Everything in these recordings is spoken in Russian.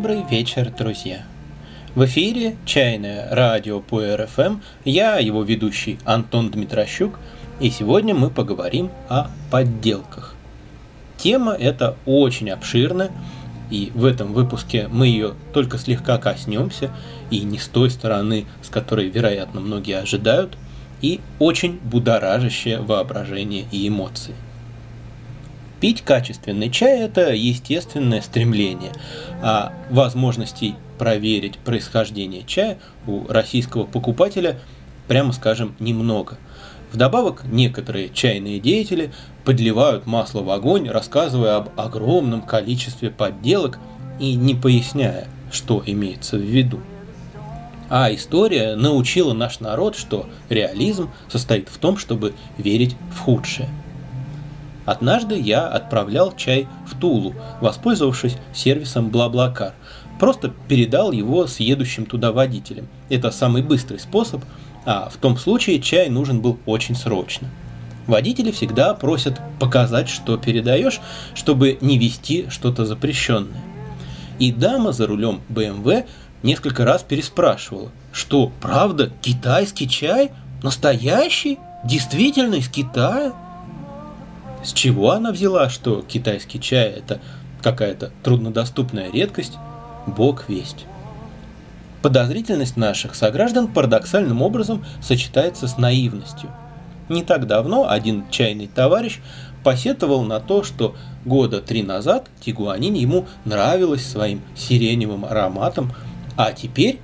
Добрый вечер, друзья! В эфире «Чайное радио по РФМ». Я, его ведущий Антон Дмитрощук, и сегодня мы поговорим о подделках. Тема эта очень обширная, и в этом выпуске мы ее только слегка коснемся, и не с той стороны, с которой, вероятно, многие ожидают, и очень будоражащее воображение и эмоции. Пить качественный чай – это естественное стремление, а возможностей проверить происхождение чая у российского покупателя, прямо скажем, немного. Вдобавок, некоторые чайные деятели подливают масло в огонь, рассказывая об огромном количестве подделок и не поясняя, что имеется в виду. А история научила наш народ, что реализм состоит в том, чтобы верить в худшее – Однажды я отправлял чай в Тулу, воспользовавшись сервисом Блаблакар. Просто передал его с едущим туда водителем. Это самый быстрый способ, а в том случае чай нужен был очень срочно. Водители всегда просят показать, что передаешь, чтобы не вести что-то запрещенное. И дама за рулем BMW несколько раз переспрашивала, что правда китайский чай? Настоящий? Действительно из Китая? С чего она взяла, что китайский чай это какая-то труднодоступная редкость, бог весть. Подозрительность наших сограждан парадоксальным образом сочетается с наивностью. Не так давно один чайный товарищ посетовал на то, что года три назад Тигуанин ему нравилась своим сиреневым ароматом, а теперь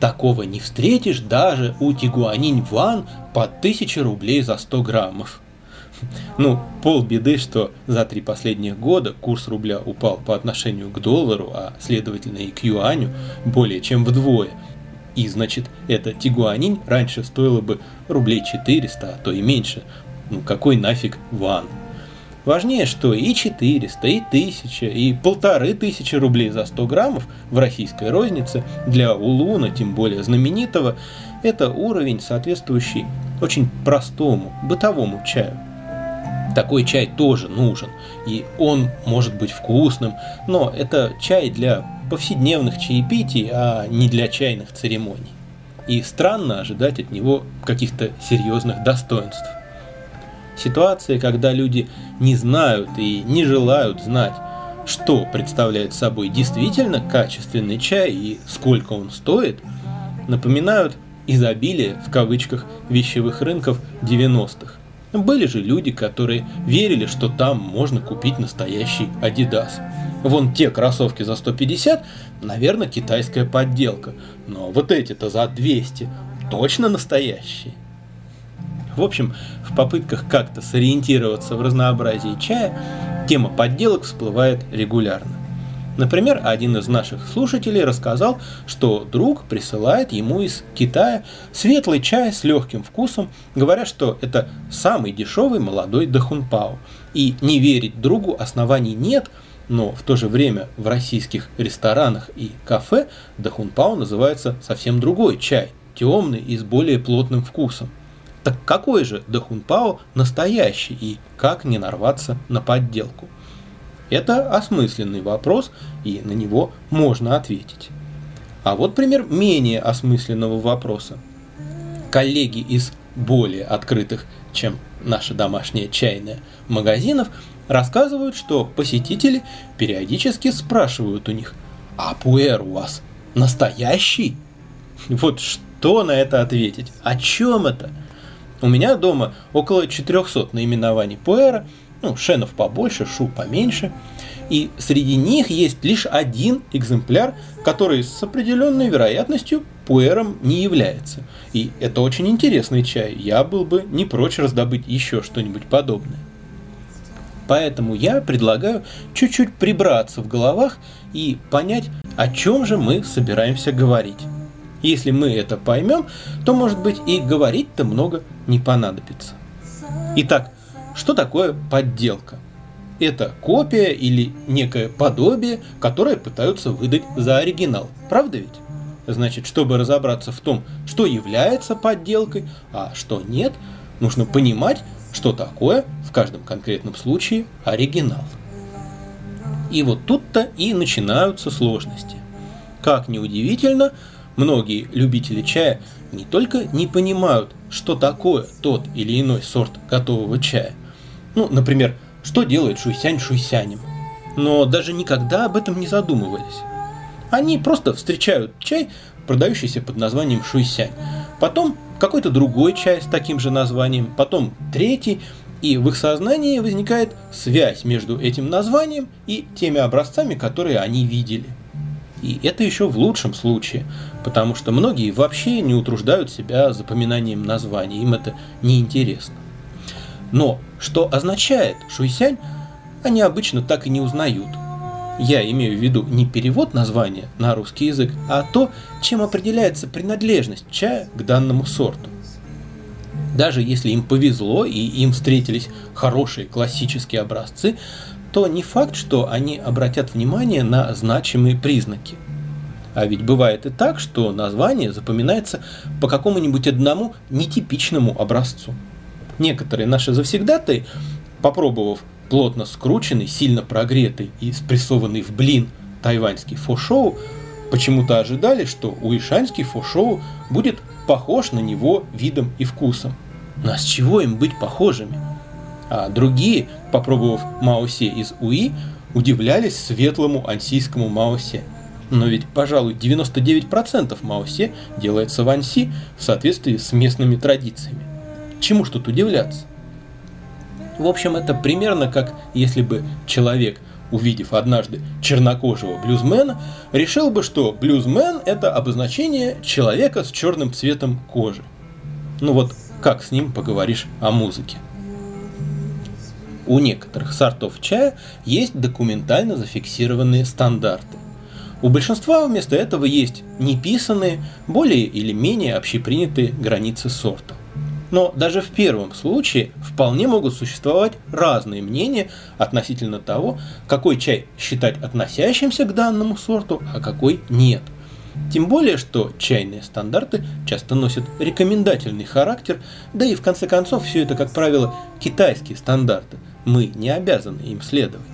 такого не встретишь даже у Тигуанин Ван по 1000 рублей за 100 граммов. Ну, полбеды, что за три последних года курс рубля упал по отношению к доллару, а следовательно и к юаню, более чем вдвое. И значит, эта тигуанинь раньше стоила бы рублей 400, а то и меньше. Ну какой нафиг ван? Важнее, что и 400, и 1000, и полторы тысячи рублей за 100 граммов в российской рознице для улуна, тем более знаменитого, это уровень, соответствующий очень простому бытовому чаю такой чай тоже нужен, и он может быть вкусным, но это чай для повседневных чаепитий, а не для чайных церемоний. И странно ожидать от него каких-то серьезных достоинств. Ситуация, когда люди не знают и не желают знать, что представляет собой действительно качественный чай и сколько он стоит, напоминают изобилие в кавычках вещевых рынков 90-х были же люди, которые верили, что там можно купить настоящий Adidas. Вон те кроссовки за 150, наверное, китайская подделка. Но вот эти-то за 200 точно настоящие. В общем, в попытках как-то сориентироваться в разнообразии чая, тема подделок всплывает регулярно. Например, один из наших слушателей рассказал, что друг присылает ему из Китая светлый чай с легким вкусом, говоря, что это самый дешевый молодой дахунпао. И не верить другу оснований нет, но в то же время в российских ресторанах и кафе дахунпао называется совсем другой чай, темный и с более плотным вкусом. Так какой же дахунпао настоящий и как не нарваться на подделку? Это осмысленный вопрос, и на него можно ответить. А вот пример менее осмысленного вопроса. Коллеги из более открытых, чем наша домашняя чайная, магазинов рассказывают, что посетители периодически спрашивают у них, а пуэр у вас настоящий? Вот что на это ответить? О чем это? У меня дома около 400 наименований пуэра – ну, шенов побольше, шу поменьше. И среди них есть лишь один экземпляр, который с определенной вероятностью пуэром не является. И это очень интересный чай. Я был бы не прочь раздобыть еще что-нибудь подобное. Поэтому я предлагаю чуть-чуть прибраться в головах и понять, о чем же мы собираемся говорить. Если мы это поймем, то, может быть, и говорить-то много не понадобится. Итак, что такое подделка? Это копия или некое подобие, которое пытаются выдать за оригинал. Правда ведь? Значит, чтобы разобраться в том, что является подделкой, а что нет, нужно понимать, что такое в каждом конкретном случае оригинал. И вот тут-то и начинаются сложности. Как ни удивительно, многие любители чая не только не понимают, что такое тот или иной сорт готового чая. Ну, например, что делает шуйсянь шуйсянем, но даже никогда об этом не задумывались. Они просто встречают чай, продающийся под названием шуйсянь, потом какой-то другой чай с таким же названием, потом третий, и в их сознании возникает связь между этим названием и теми образцами, которые они видели. И это еще в лучшем случае, потому что многие вообще не утруждают себя запоминанием названий, им это неинтересно. Но что означает шуйсянь, они обычно так и не узнают. Я имею в виду не перевод названия на русский язык, а то, чем определяется принадлежность чая к данному сорту. Даже если им повезло и им встретились хорошие классические образцы, то не факт, что они обратят внимание на значимые признаки. А ведь бывает и так, что название запоминается по какому-нибудь одному нетипичному образцу. Некоторые наши завсегдаты, попробовав плотно скрученный, сильно прогретый и спрессованный в блин тайваньский фошоу, почему-то ожидали, что уишанский фошоу будет похож на него видом и вкусом. Но с чего им быть похожими? А другие, попробовав Маосе из Уи, удивлялись светлому ансийскому Маосе. Но ведь, пожалуй, 99% Маосе делается в Анси в соответствии с местными традициями. Чему тут удивляться? В общем, это примерно как если бы человек, увидев однажды чернокожего блюзмена, решил бы, что блюзмен – это обозначение человека с черным цветом кожи. Ну вот как с ним поговоришь о музыке? У некоторых сортов чая есть документально зафиксированные стандарты. У большинства вместо этого есть неписанные, более или менее общепринятые границы сорта. Но даже в первом случае вполне могут существовать разные мнения относительно того, какой чай считать относящимся к данному сорту, а какой нет. Тем более, что чайные стандарты часто носят рекомендательный характер, да и в конце концов все это, как правило, китайские стандарты. Мы не обязаны им следовать.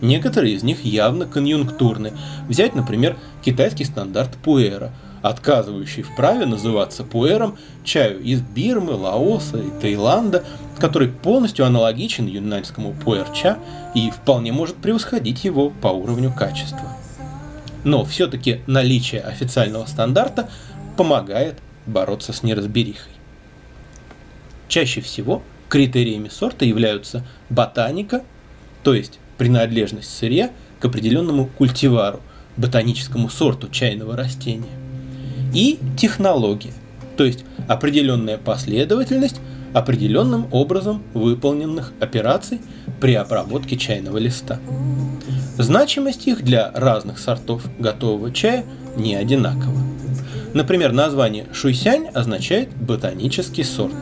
Некоторые из них явно конъюнктурны. Взять, например, китайский стандарт Пуэра – отказывающий в праве называться пуэром чаю из Бирмы, Лаоса и Таиланда, который полностью аналогичен юнаньскому пуэр-ча и вполне может превосходить его по уровню качества. Но все-таки наличие официального стандарта помогает бороться с неразберихой. Чаще всего критериями сорта являются ботаника, то есть принадлежность сырья к определенному культивару, ботаническому сорту чайного растения и технология, то есть определенная последовательность определенным образом выполненных операций при обработке чайного листа. Значимость их для разных сортов готового чая не одинакова. Например, название шуйсянь означает ботанический сорт.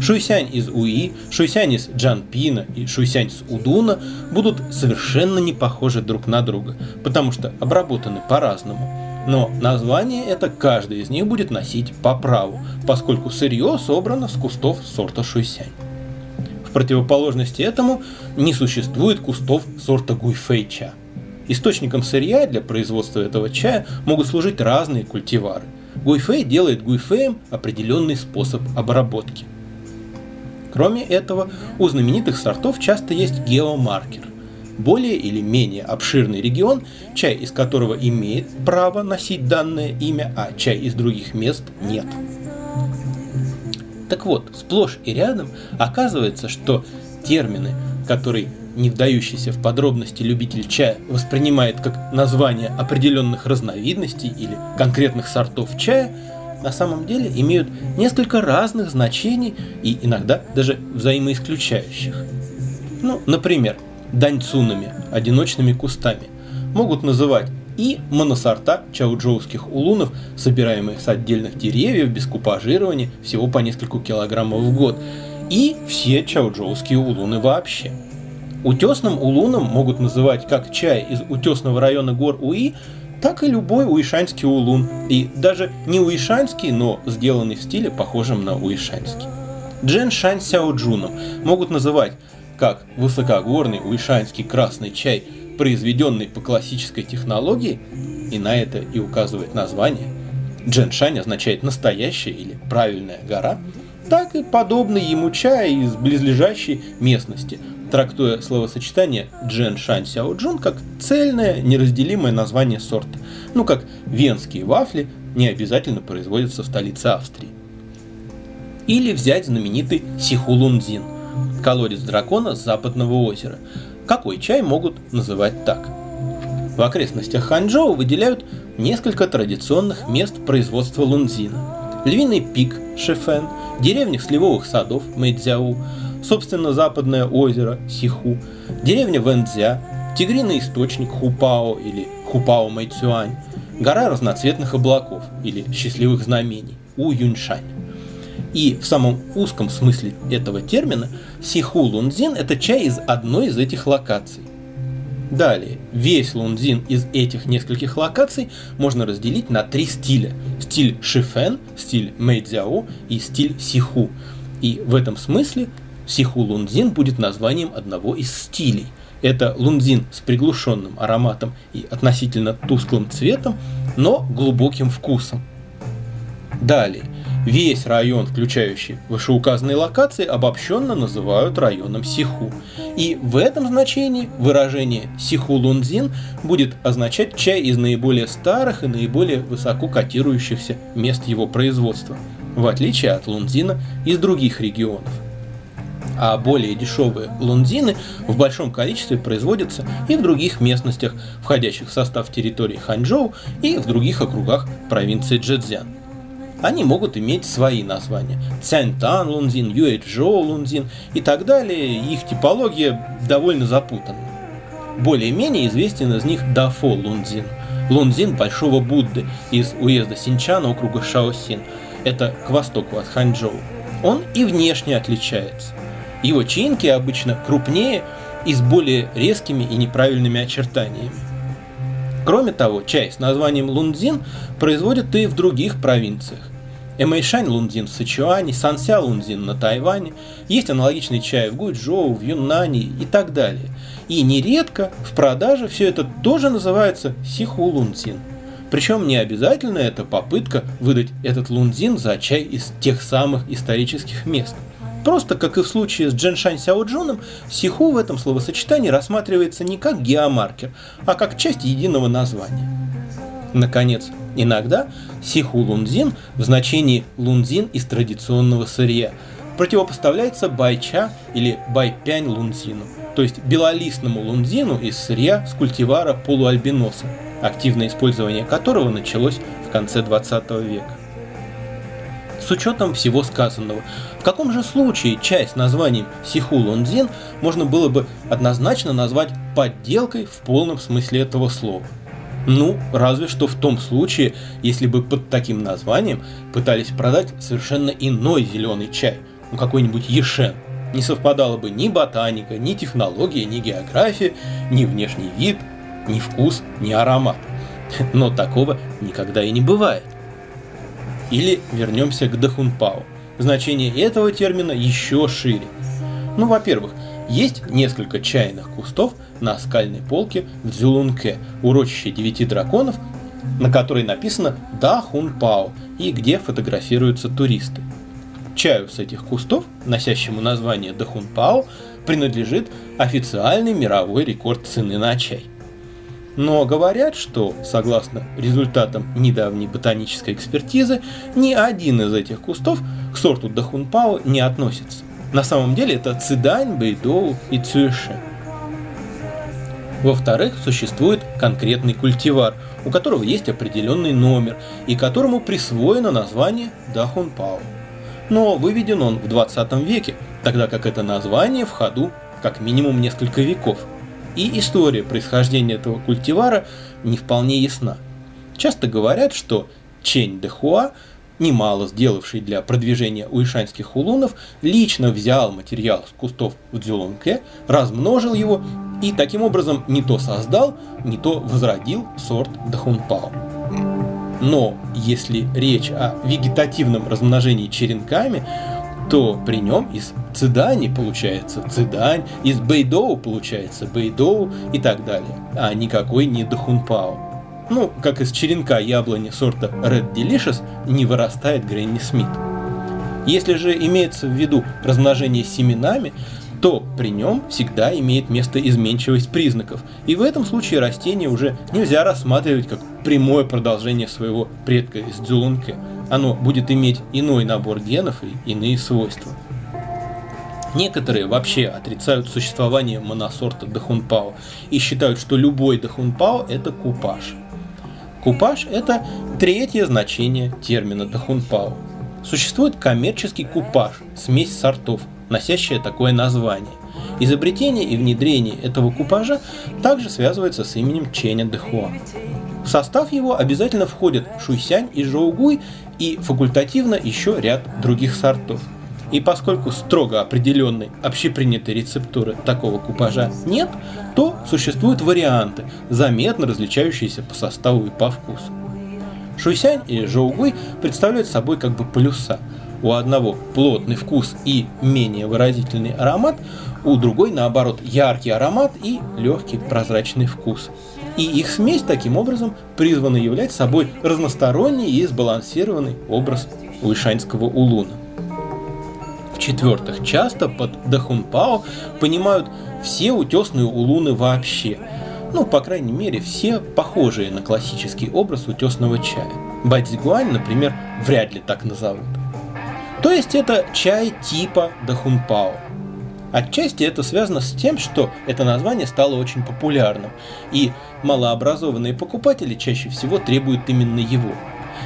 Шуйсянь из Уи, шуйсянь из Джанпина и шуйсянь из Удуна будут совершенно не похожи друг на друга, потому что обработаны по-разному но название это каждый из них будет носить по праву, поскольку сырье собрано с кустов сорта шуйсянь. В противоположности этому не существует кустов сорта гуйфэй-ча. Источником сырья для производства этого чая могут служить разные культивары. Гуйфэй делает гуйфэем определенный способ обработки. Кроме этого, у знаменитых сортов часто есть геомаркер более или менее обширный регион, чай из которого имеет право носить данное имя, а чай из других мест нет. Так вот, сплошь и рядом оказывается, что термины, которые не вдающийся в подробности любитель чая воспринимает как название определенных разновидностей или конкретных сортов чая, на самом деле имеют несколько разных значений и иногда даже взаимоисключающих. Ну, например, даньцунами, одиночными кустами. Могут называть и моносорта чауджоуских улунов, собираемых с отдельных деревьев без купажирования всего по несколько килограммов в год, и все чауджоуские улуны вообще. Утесным улуном могут называть как чай из утесного района гор Уи, так и любой уишанский улун, и даже не уишанский, но сделанный в стиле, похожем на уишанский. Джен Шань Сяо Джуном могут называть как высокогорный уишанский красный чай произведенный по классической технологии, и на это и указывает название, Дженшань означает настоящая или правильная гора, так и подобный ему чай из близлежащей местности, трактуя словосочетание Джен Шань как цельное, неразделимое название сорта. Ну, как венские вафли не обязательно производятся в столице Австрии. Или взять знаменитый Сихулунзин, колодец дракона с западного озера. Какой чай могут называть так? В окрестностях Ханчжоу выделяют несколько традиционных мест производства лунзина. Львиный пик Шефен, деревня сливовых садов Мэйдзяу, собственно западное озеро Сиху, деревня Вэнцзя, тигриный источник Хупао или Хупао Мэйцюань, гора разноцветных облаков или счастливых знамений У Юньшань. И в самом узком смысле этого термина Сиху Лунзин – это чай из одной из этих локаций. Далее, весь лунзин из этих нескольких локаций можно разделить на три стиля. Стиль Шифен, стиль Мэйдзяо и стиль Сиху. И в этом смысле Сиху лунзин будет названием одного из стилей. Это лунзин с приглушенным ароматом и относительно тусклым цветом, но глубоким вкусом. Далее, Весь район, включающий вышеуказанные локации, обобщенно называют районом Сиху. И в этом значении выражение Сиху Лунзин будет означать чай из наиболее старых и наиболее высоко котирующихся мест его производства, в отличие от лунзина из других регионов. А более дешевые лунзины в большом количестве производятся и в других местностях, входящих в состав территории Ханчжоу и в других округах провинции Джэцзян они могут иметь свои названия. Цянтан лунзин, Юэчжоу лунзин и так далее. Их типология довольно запутана. Более-менее известен из них Дафо лунзин. Лунзин Большого Будды из уезда Синчана округа Шаосин. Это к востоку от Ханчжоу. Он и внешне отличается. Его чинки обычно крупнее и с более резкими и неправильными очертаниями. Кроме того, чай с названием лунзин производят и в других провинциях. Эмэйшань лунзин в Сычуане, Санся лунзин на Тайване, есть аналогичный чай в Гуйчжоу, в Юннане и так далее. И нередко в продаже все это тоже называется сиху лунзин. Причем не обязательно это попытка выдать этот лунзин за чай из тех самых исторических мест. Просто, как и в случае с Дженшань Сяоджуном, сиху в этом словосочетании рассматривается не как геомаркер, а как часть единого названия. Наконец, иногда сиху лунзин в значении лунзин из традиционного сырья противопоставляется байча или байпянь лунзину, то есть белолистному лунзину из сырья с культивара полуальбиноса, активное использование которого началось в конце 20 века. С учетом всего сказанного, в каком же случае часть названием Сиху Лунзин можно было бы однозначно назвать подделкой в полном смысле этого слова – ну, разве что в том случае, если бы под таким названием пытались продать совершенно иной зеленый чай, ну какой-нибудь ешен. Не совпадала бы ни ботаника, ни технология, ни география, ни внешний вид, ни вкус, ни аромат. Но такого никогда и не бывает. Или вернемся к Дахунпао. Значение этого термина еще шире. Ну, во-первых, есть несколько чайных кустов на скальной полке в Дзюлунке, урочище девяти драконов, на которой написано «Да Хун Пао» и где фотографируются туристы. Чаю с этих кустов, носящему название Пао, принадлежит официальный мировой рекорд цены на чай. Но говорят, что, согласно результатам недавней ботанической экспертизы, ни один из этих кустов к сорту Дахунпао не относится. На самом деле это Цидань, Бэйдоу и Цюэше. Во-вторых, существует конкретный культивар, у которого есть определенный номер и которому присвоено название Дахунпао. Но выведен он в 20 веке, тогда как это название в ходу как минимум несколько веков. И история происхождения этого культивара не вполне ясна. Часто говорят, что Чень де Хуа немало сделавший для продвижения уишанских хулунов, лично взял материал с кустов в Дзюлунке, размножил его и таким образом не то создал, не то возродил сорт Дахунпао. Но если речь о вегетативном размножении черенками, то при нем из цидани получается цидань, из бейдоу получается бейдоу и так далее, а никакой не дахунпао. Ну, как из черенка яблони сорта Red Delicious не вырастает Гренни Смит. Если же имеется в виду размножение семенами, то при нем всегда имеет место изменчивость признаков, и в этом случае растение уже нельзя рассматривать как прямое продолжение своего предка из дзюлунке. Оно будет иметь иной набор генов и иные свойства. Некоторые вообще отрицают существование моносорта Дахунпао и считают, что любой Дахунпао – это купаж. Купаж – это третье значение термина Дахунпао. Существует коммерческий купаж, смесь сортов, носящая такое название. Изобретение и внедрение этого купажа также связывается с именем Ченя Дэхуа. В состав его обязательно входят шуйсянь и жоугуй и факультативно еще ряд других сортов. И поскольку строго определенной общепринятой рецептуры такого купажа нет, то существуют варианты, заметно различающиеся по составу и по вкусу. Шуйсянь и жоугуй представляют собой как бы полюса – у одного плотный вкус и менее выразительный аромат, у другой, наоборот, яркий аромат и легкий прозрачный вкус. И их смесь таким образом призвана являть собой разносторонний и сбалансированный образ уишаньского улуна. В-четвертых, часто под дахунпао понимают все утесные улуны вообще, ну, по крайней мере, все похожие на классический образ утесного чая. Бадзигуань, например, вряд ли так назовут. То есть это чай типа Дахунпао. Отчасти это связано с тем, что это название стало очень популярным, и малообразованные покупатели чаще всего требуют именно его.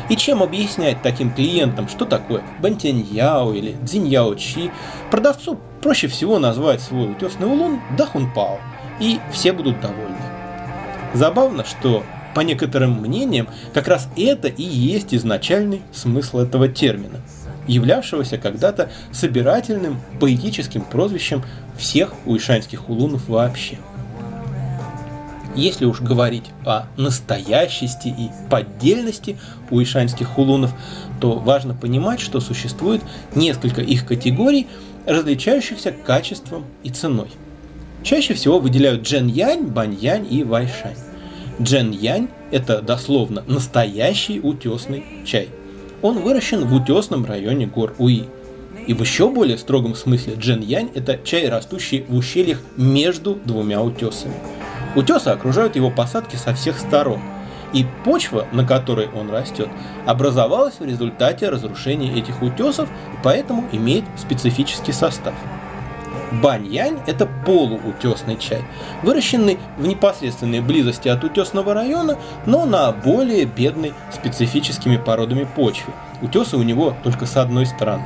И чем объяснять таким клиентам, что такое бантяньяо или дзиньяо чи, продавцу проще всего назвать свой утесный улун дахунпао, и все будут довольны. Забавно, что по некоторым мнениям, как раз это и есть изначальный смысл этого термина – являвшегося когда-то собирательным поэтическим прозвищем всех уишанских улунов вообще. Если уж говорить о настоящести и поддельности уишанских хулунов, то важно понимать, что существует несколько их категорий, различающихся качеством и ценой. Чаще всего выделяют джен-янь, бань-янь и вайшань. Джен-янь – это дословно настоящий утесный чай – он выращен в утесном районе гор Уи. И в еще более строгом смысле джен-янь – это чай, растущий в ущельях между двумя утесами. Утесы окружают его посадки со всех сторон, и почва, на которой он растет, образовалась в результате разрушения этих утесов и поэтому имеет специфический состав. Баньянь – это полуутесный чай, выращенный в непосредственной близости от утесного района, но на более бедной специфическими породами почве. Утесы у него только с одной стороны.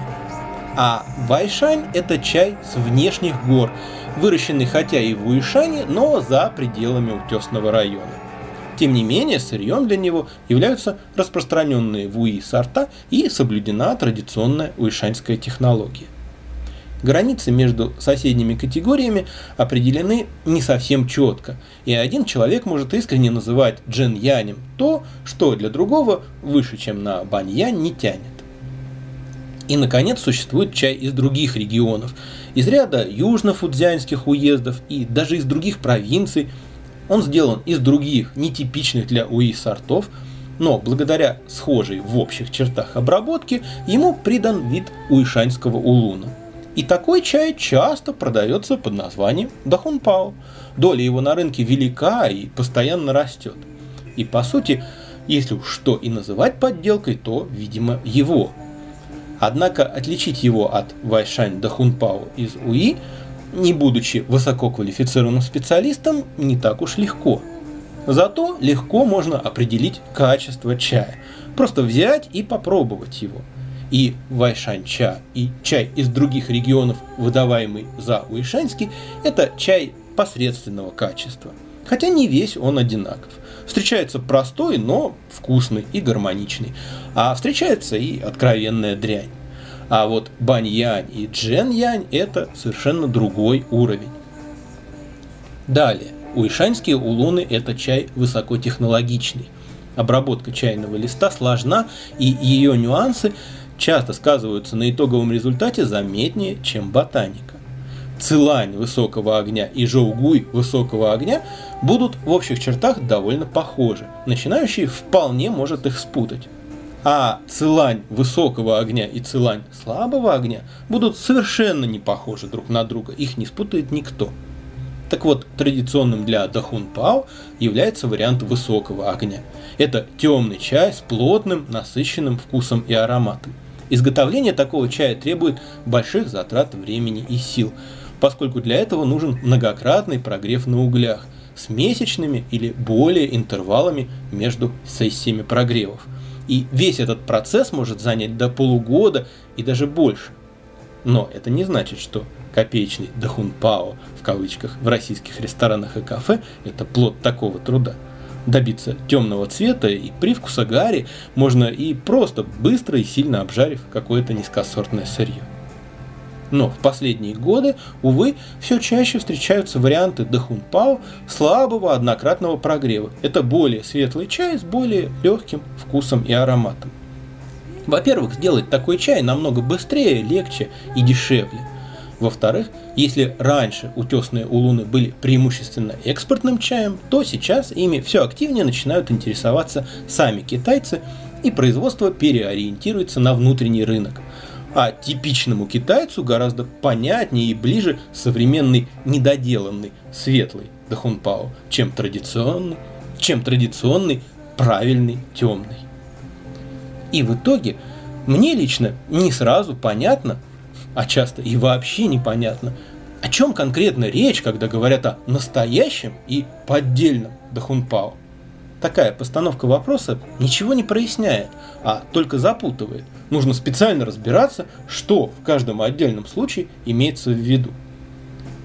А Вайшань – это чай с внешних гор, выращенный хотя и в Уишане, но за пределами утесного района. Тем не менее, сырьем для него являются распространенные в УИ сорта и соблюдена традиционная уишаньская технология. Границы между соседними категориями определены не совсем четко, и один человек может искренне называть джин-янем то, что для другого выше, чем на бань-янь, не тянет. И, наконец, существует чай из других регионов, из ряда южно-фудзянских уездов и даже из других провинций. Он сделан из других, нетипичных для УИ сортов, но благодаря схожей в общих чертах обработке ему придан вид уишаньского улуна. И такой чай часто продается под названием дахунпао. Доля его на рынке велика и постоянно растет. И по сути, если уж что и называть подделкой, то, видимо, его. Однако отличить его от Вайшань Дахунпао из УИ, не будучи высококвалифицированным специалистом, не так уж легко. Зато легко можно определить качество чая. Просто взять и попробовать его – и вайшань-ча, и чай из других регионов, выдаваемый за уишаньский, это чай посредственного качества. Хотя не весь он одинаков. Встречается простой, но вкусный и гармоничный. А встречается и откровенная дрянь. А вот бань-янь и джен-янь – это совершенно другой уровень. Далее. Уишаньские улуны – это чай высокотехнологичный. Обработка чайного листа сложна, и ее нюансы часто сказываются на итоговом результате заметнее, чем ботаника. Цилань высокого огня и Жоугуй высокого огня будут в общих чертах довольно похожи. Начинающий вполне может их спутать. А цилань высокого огня и цилань слабого огня будут совершенно не похожи друг на друга. Их не спутает никто. Так вот, традиционным для Дахунпао является вариант высокого огня. Это темный чай с плотным, насыщенным вкусом и ароматом. Изготовление такого чая требует больших затрат времени и сил, поскольку для этого нужен многократный прогрев на углях с месячными или более интервалами между сессиями прогревов. И весь этот процесс может занять до полугода и даже больше. Но это не значит, что копеечный дахунпао в кавычках в российских ресторанах и кафе – это плод такого труда. Добиться темного цвета и привкуса гари можно и просто быстро и сильно обжарив какое-то низкосортное сырье. Но в последние годы, увы, все чаще встречаются варианты дахунпао слабого однократного прогрева. Это более светлый чай с более легким вкусом и ароматом. Во-первых, сделать такой чай намного быстрее, легче и дешевле. Во-вторых, если раньше утесные улуны были преимущественно экспортным чаем, то сейчас ими все активнее начинают интересоваться сами китайцы, и производство переориентируется на внутренний рынок. А типичному китайцу гораздо понятнее и ближе современный недоделанный светлый дахунпао, чем традиционный, чем традиционный правильный темный. И в итоге мне лично не сразу понятно, а часто и вообще непонятно, о чем конкретно речь, когда говорят о настоящем и поддельном Дахунпао. Такая постановка вопроса ничего не проясняет, а только запутывает. Нужно специально разбираться, что в каждом отдельном случае имеется в виду.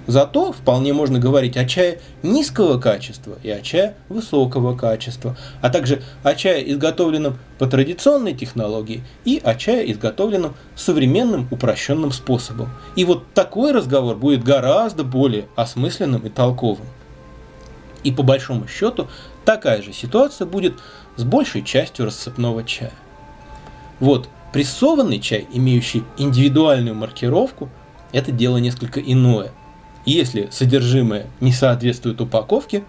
Зато вполне можно говорить о чае низкого качества и о чае высокого качества, а также о чае, изготовленном по традиционной технологии и о чае, изготовленном современным упрощенным способом. И вот такой разговор будет гораздо более осмысленным и толковым. И по большому счету такая же ситуация будет с большей частью рассыпного чая. Вот прессованный чай, имеющий индивидуальную маркировку, это дело несколько иное – если содержимое не соответствует упаковке,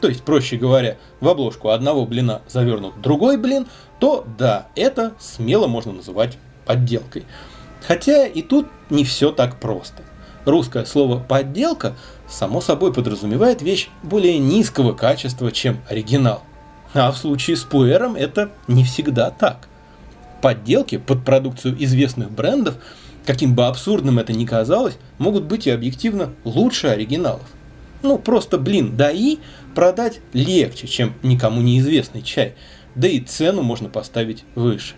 то есть, проще говоря, в обложку одного блина завернут другой блин, то да, это смело можно называть подделкой. Хотя и тут не все так просто. Русское слово «подделка» само собой подразумевает вещь более низкого качества, чем оригинал. А в случае с пуэром это не всегда так. Подделки под продукцию известных брендов – каким бы абсурдным это ни казалось, могут быть и объективно лучше оригиналов. Ну, просто, блин, да и продать легче, чем никому неизвестный чай, да и цену можно поставить выше.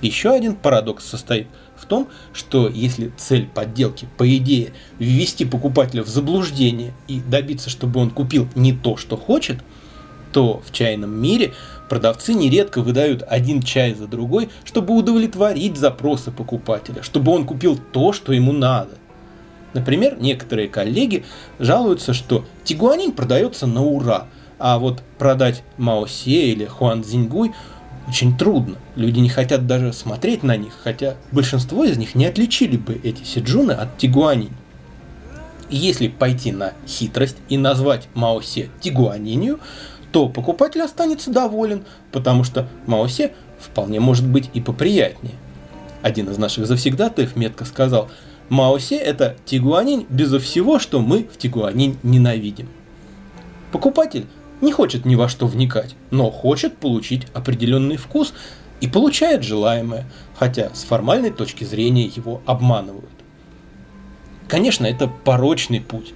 Еще один парадокс состоит в том, что если цель подделки, по идее, ввести покупателя в заблуждение и добиться, чтобы он купил не то, что хочет, то в чайном мире Продавцы нередко выдают один чай за другой, чтобы удовлетворить запросы покупателя, чтобы он купил то, что ему надо. Например, некоторые коллеги жалуются, что тигуанин продается на ура, а вот продать Маосе или Хуан Цзиньгуй очень трудно. Люди не хотят даже смотреть на них, хотя большинство из них не отличили бы эти сиджуны от тигуанин. Если пойти на хитрость и назвать Маосе тигуанинью, то покупатель останется доволен, потому что Маосе вполне может быть и поприятнее. Один из наших завсегдатаев метко сказал, Маосе это тигуанин безо всего, что мы в тигуанин ненавидим. Покупатель не хочет ни во что вникать, но хочет получить определенный вкус и получает желаемое, хотя с формальной точки зрения его обманывают. Конечно, это порочный путь,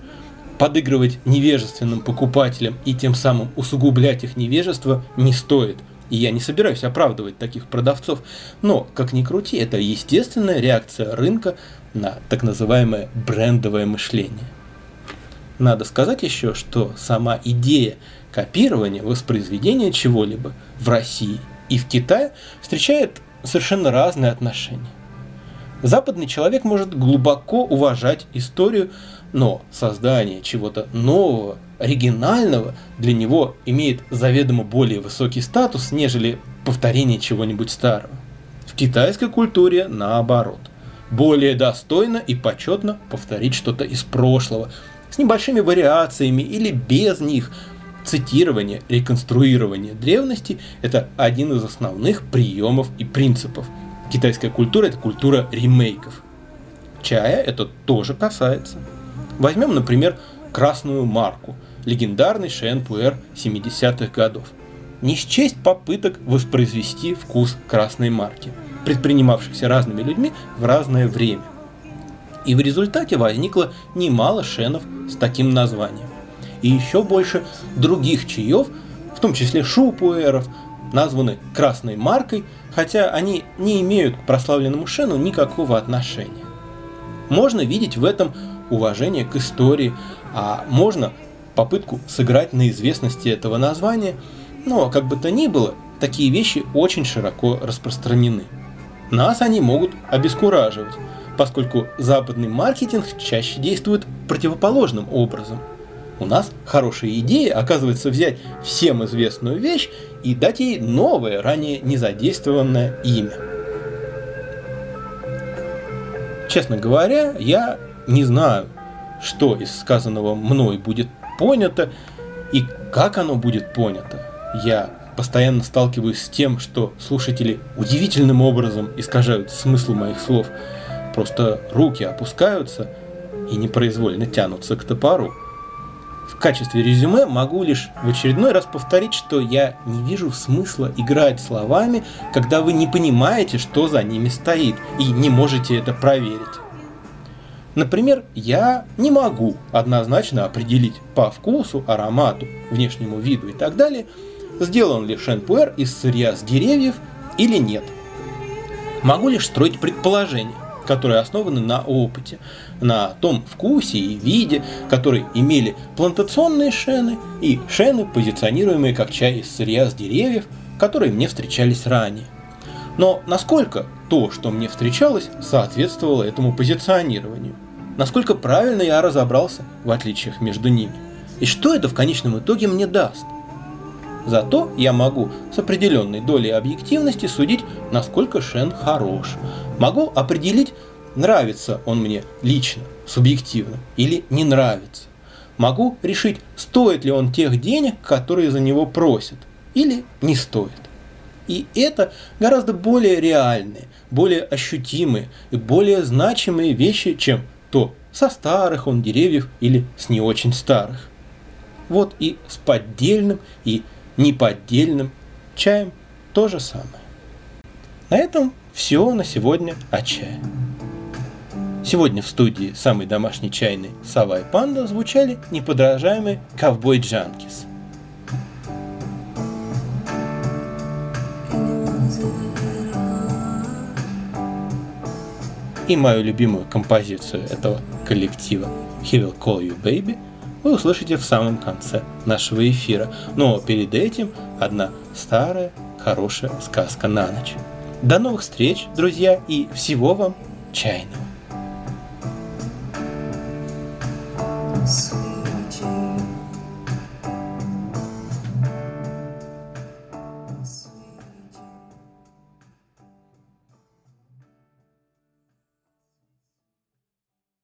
подыгрывать невежественным покупателям и тем самым усугублять их невежество не стоит. И я не собираюсь оправдывать таких продавцов, но, как ни крути, это естественная реакция рынка на так называемое брендовое мышление. Надо сказать еще, что сама идея копирования, воспроизведения чего-либо в России и в Китае встречает совершенно разные отношения. Западный человек может глубоко уважать историю но создание чего-то нового, оригинального для него имеет заведомо более высокий статус, нежели повторение чего-нибудь старого. В китайской культуре наоборот. Более достойно и почетно повторить что-то из прошлого, с небольшими вариациями или без них. Цитирование, реконструирование древности – это один из основных приемов и принципов. Китайская культура – это культура ремейков. Чая это тоже касается. Возьмем, например, красную марку, легендарный Шен Пуэр 70-х годов. Не счесть попыток воспроизвести вкус красной марки, предпринимавшихся разными людьми в разное время. И в результате возникло немало шенов с таким названием. И еще больше других чаев, в том числе шупуэров, названы красной маркой, хотя они не имеют к прославленному шену никакого отношения. Можно видеть в этом уважение к истории, а можно попытку сыграть на известности этого названия, но как бы то ни было, такие вещи очень широко распространены. Нас они могут обескураживать, поскольку западный маркетинг чаще действует противоположным образом. У нас хорошая идея, оказывается, взять всем известную вещь и дать ей новое, ранее незадействованное имя. Честно говоря, я не знаю, что из сказанного мной будет понято и как оно будет понято. Я постоянно сталкиваюсь с тем, что слушатели удивительным образом искажают смысл моих слов. Просто руки опускаются и непроизвольно тянутся к топору. В качестве резюме могу лишь в очередной раз повторить, что я не вижу смысла играть словами, когда вы не понимаете, что за ними стоит, и не можете это проверить. Например, я не могу однозначно определить по вкусу, аромату, внешнему виду и так далее, сделан ли шенпуэр из сырья с деревьев или нет. Могу лишь строить предположения, которые основаны на опыте, на том вкусе и виде, которые имели плантационные шены и шены, позиционируемые как чай из сырья с деревьев, которые мне встречались ранее. Но насколько то, что мне встречалось, соответствовало этому позиционированию? Насколько правильно я разобрался в отличиях между ними? И что это в конечном итоге мне даст? Зато я могу с определенной долей объективности судить, насколько Шен хорош. Могу определить, нравится он мне лично, субъективно, или не нравится. Могу решить, стоит ли он тех денег, которые за него просят, или не стоит. И это гораздо более реальные, более ощутимые и более значимые вещи, чем то со старых он деревьев или с не очень старых. Вот и с поддельным и неподдельным чаем то же самое. На этом все на сегодня о чае. Сегодня в студии самый домашний чайный Сава и Панда звучали неподражаемые ковбой Джанкис – и мою любимую композицию этого коллектива «He Will Call You Baby» вы услышите в самом конце нашего эфира. Но перед этим одна старая, хорошая сказка на ночь. До новых встреч, друзья, и всего вам чайного.